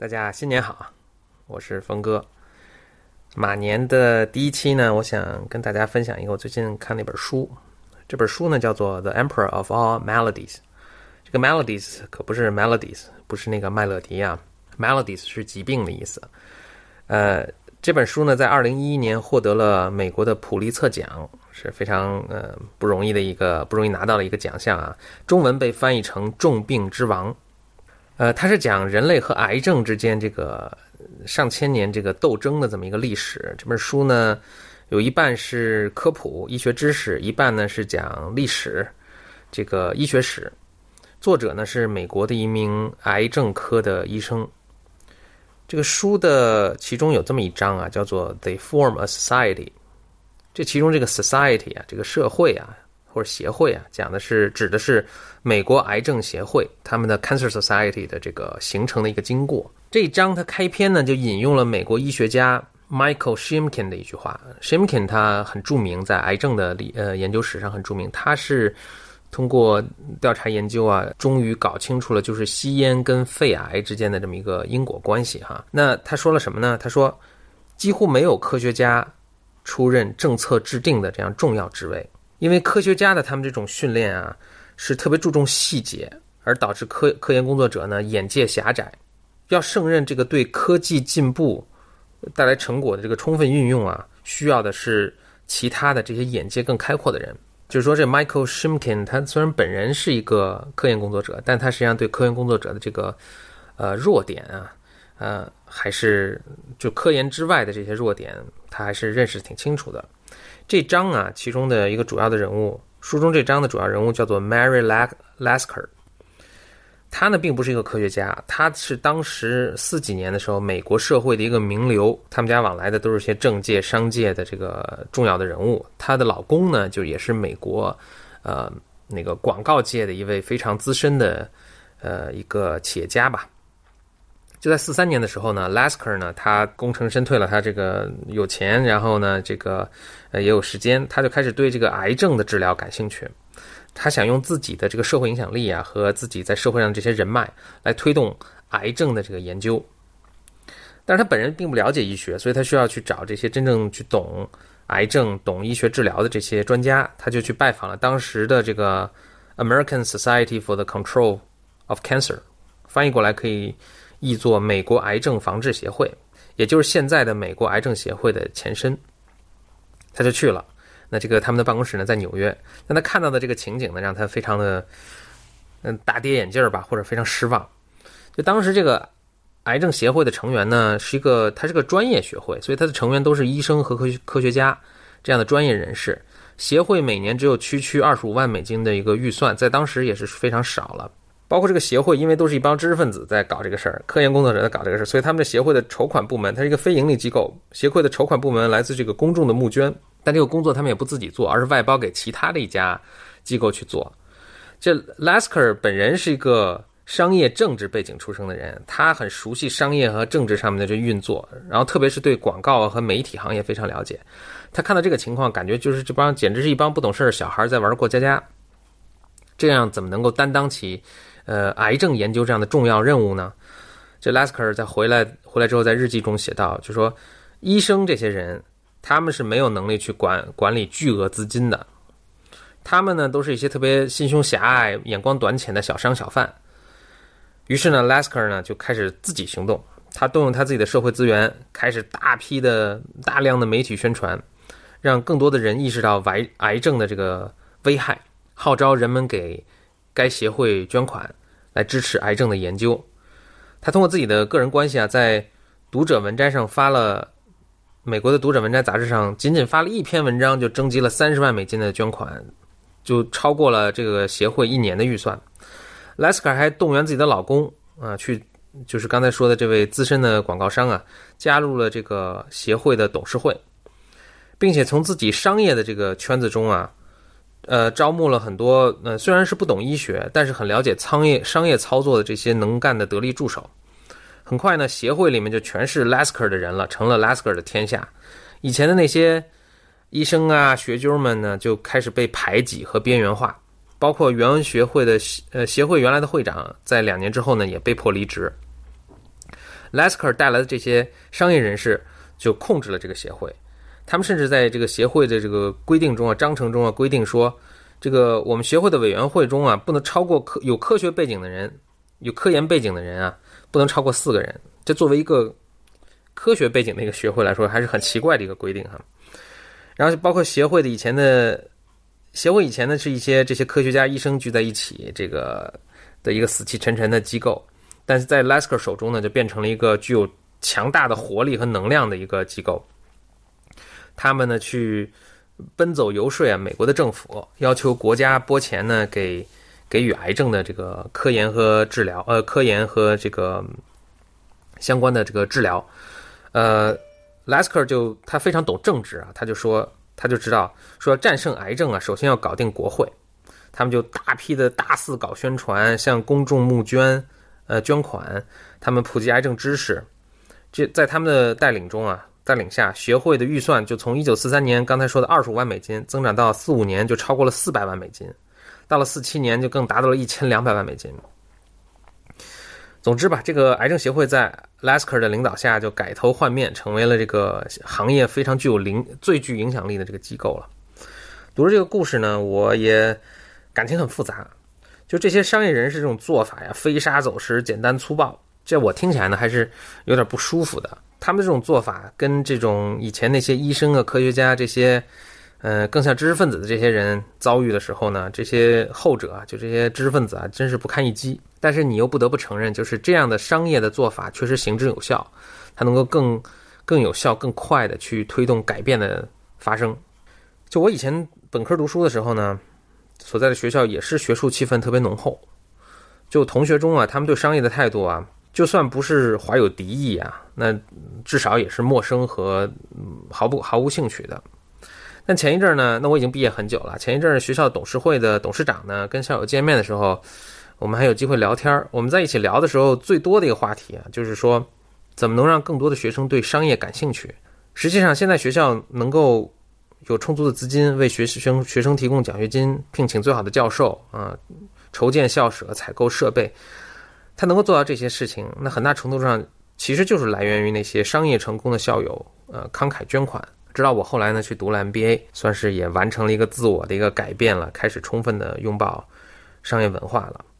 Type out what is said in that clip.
大家新年好，我是峰哥。马年的第一期呢，我想跟大家分享一个我最近看那本书。这本书呢叫做《The Emperor of All Melodies》。这个 Melodies 可不是 Melodies，不是那个麦乐迪啊，Melodies 是疾病的意思。呃，这本书呢在二零一一年获得了美国的普利策奖，是非常呃不容易的一个不容易拿到的一个奖项啊。中文被翻译成《重病之王》。呃，它是讲人类和癌症之间这个上千年这个斗争的这么一个历史。这本书呢，有一半是科普医学知识，一半呢是讲历史，这个医学史。作者呢是美国的一名癌症科的医生。这个书的其中有这么一章啊，叫做 “They Form a Society”。这其中这个 “society” 啊，这个社会啊。或者协会啊，讲的是指的是美国癌症协会他们的 Cancer Society 的这个形成的一个经过。这一章它开篇呢就引用了美国医学家 Michael Shimkin 的一句话。Shimkin 他很著名，在癌症的理呃研究史上很著名。他是通过调查研究啊，终于搞清楚了就是吸烟跟肺癌之间的这么一个因果关系哈。那他说了什么呢？他说几乎没有科学家出任政策制定的这样重要职位。因为科学家的他们这种训练啊，是特别注重细节，而导致科科研工作者呢眼界狭窄。要胜任这个对科技进步带来成果的这个充分运用啊，需要的是其他的这些眼界更开阔的人。就是说，这 Michael Shimkin 他虽然本人是一个科研工作者，但他实际上对科研工作者的这个呃弱点啊，呃还是就科研之外的这些弱点，他还是认识挺清楚的。这章啊，其中的一个主要的人物，书中这章的主要人物叫做 Mary Lasker。他呢，并不是一个科学家，他是当时四几年的时候，美国社会的一个名流，他们家往来的都是些政界、商界的这个重要的人物。她的老公呢，就也是美国，呃，那个广告界的一位非常资深的，呃，一个企业家吧。就在四三年的时候呢，Lasker 呢，他功成身退了，他这个有钱，然后呢，这个呃也有时间，他就开始对这个癌症的治疗感兴趣。他想用自己的这个社会影响力啊，和自己在社会上这些人脉来推动癌症的这个研究。但是他本人并不了解医学，所以他需要去找这些真正去懂癌症、懂医学治疗的这些专家。他就去拜访了当时的这个 American Society for the Control of Cancer，翻译过来可以。译作美国癌症防治协会，也就是现在的美国癌症协会的前身。他就去了，那这个他们的办公室呢在纽约。那他看到的这个情景呢，让他非常的嗯大跌眼镜儿吧，或者非常失望。就当时这个癌症协会的成员呢，是一个他是个专业学会，所以他的成员都是医生和科科学家这样的专业人士。协会每年只有区区二十五万美金的一个预算，在当时也是非常少了。包括这个协会，因为都是一帮知识分子在搞这个事儿，科研工作者在搞这个事儿，所以他们的协会的筹款部门，它是一个非盈利机构。协会的筹款部门来自这个公众的募捐，但这个工作他们也不自己做，而是外包给其他的一家机构去做。这 Lasker 本人是一个商业政治背景出身的人，他很熟悉商业和政治上面的这运作，然后特别是对广告和媒体行业非常了解。他看到这个情况，感觉就是这帮简直是一帮不懂事儿小孩在玩过家家，这样怎么能够担当起？呃，癌症研究这样的重要任务呢？这 Lasker 在回来回来之后，在日记中写道，就说医生这些人，他们是没有能力去管管理巨额资金的，他们呢都是一些特别心胸狭隘、眼光短浅的小商小贩。于是呢，Lasker 呢就开始自己行动，他动用他自己的社会资源，开始大批的大量的媒体宣传，让更多的人意识到癌癌症的这个危害，号召人们给。该协会捐款来支持癌症的研究。他通过自己的个人关系啊，在《读者文摘》上发了美国的《读者文摘》杂志上，仅仅发了一篇文章就征集了三十万美金的捐款，就超过了这个协会一年的预算。莱斯卡还动员自己的老公啊，去就是刚才说的这位资深的广告商啊，加入了这个协会的董事会，并且从自己商业的这个圈子中啊。呃，招募了很多，呃，虽然是不懂医学，但是很了解商业商业操作的这些能干的得力助手。很快呢，协会里面就全是 Lasker 的人了，成了 Lasker 的天下。以前的那些医生啊、学究们呢，就开始被排挤和边缘化。包括原文学会的呃协会原来的会长，在两年之后呢，也被迫离职。Lasker 带来的这些商业人士就控制了这个协会。他们甚至在这个协会的这个规定中啊、章程中啊规定说，这个我们协会的委员会中啊，不能超过科有科学背景的人、有科研背景的人啊，不能超过四个人。这作为一个科学背景的一个学会来说，还是很奇怪的一个规定哈。然后包括协会的以前的协会以前呢，是一些这些科学家、医生聚在一起这个的一个死气沉沉的机构，但是在 Lasker 手中呢，就变成了一个具有强大的活力和能量的一个机构。他们呢去奔走游说啊，美国的政府要求国家拨钱呢，给给予癌症的这个科研和治疗，呃，科研和这个相关的这个治疗。呃，Lasker 就他非常懂政治啊，他就说他就知道说战胜癌症啊，首先要搞定国会。他们就大批的大肆搞宣传，向公众募捐，呃，捐款，他们普及癌症知识。这在他们的带领中啊。带领下，学会的预算就从一九四三年刚才说的二十五万美金，增长到四五年就超过了四百万美金，到了四七年就更达到了一千两百万美金。总之吧，这个癌症协会在 Lasker 的领导下就改头换面，成为了这个行业非常具有领最具影响力的这个机构了。读了这个故事呢，我也感情很复杂。就这些商业人士这种做法呀，飞沙走石、简单粗暴，这我听起来呢还是有点不舒服的。他们这种做法跟这种以前那些医生啊、科学家这些，呃，更像知识分子的这些人遭遇的时候呢，这些后者啊，就这些知识分子啊，真是不堪一击。但是你又不得不承认，就是这样的商业的做法确实行之有效，它能够更更有效、更快的去推动改变的发生。就我以前本科读书的时候呢，所在的学校也是学术气氛特别浓厚，就同学中啊，他们对商业的态度啊。就算不是怀有敌意啊，那至少也是陌生和毫不毫无兴趣的。但前一阵呢，那我已经毕业很久了。前一阵学校董事会的董事长呢，跟校友见面的时候，我们还有机会聊天。我们在一起聊的时候，最多的一个话题啊，就是说怎么能让更多的学生对商业感兴趣。实际上，现在学校能够有充足的资金为学生学生提供奖学金，聘请最好的教授啊，筹建校舍，采购设备。他能够做到这些事情，那很大程度上其实就是来源于那些商业成功的校友，呃，慷慨捐款。直到我后来呢去读了 MBA，算是也完成了一个自我的一个改变了，开始充分的拥抱商业文化了。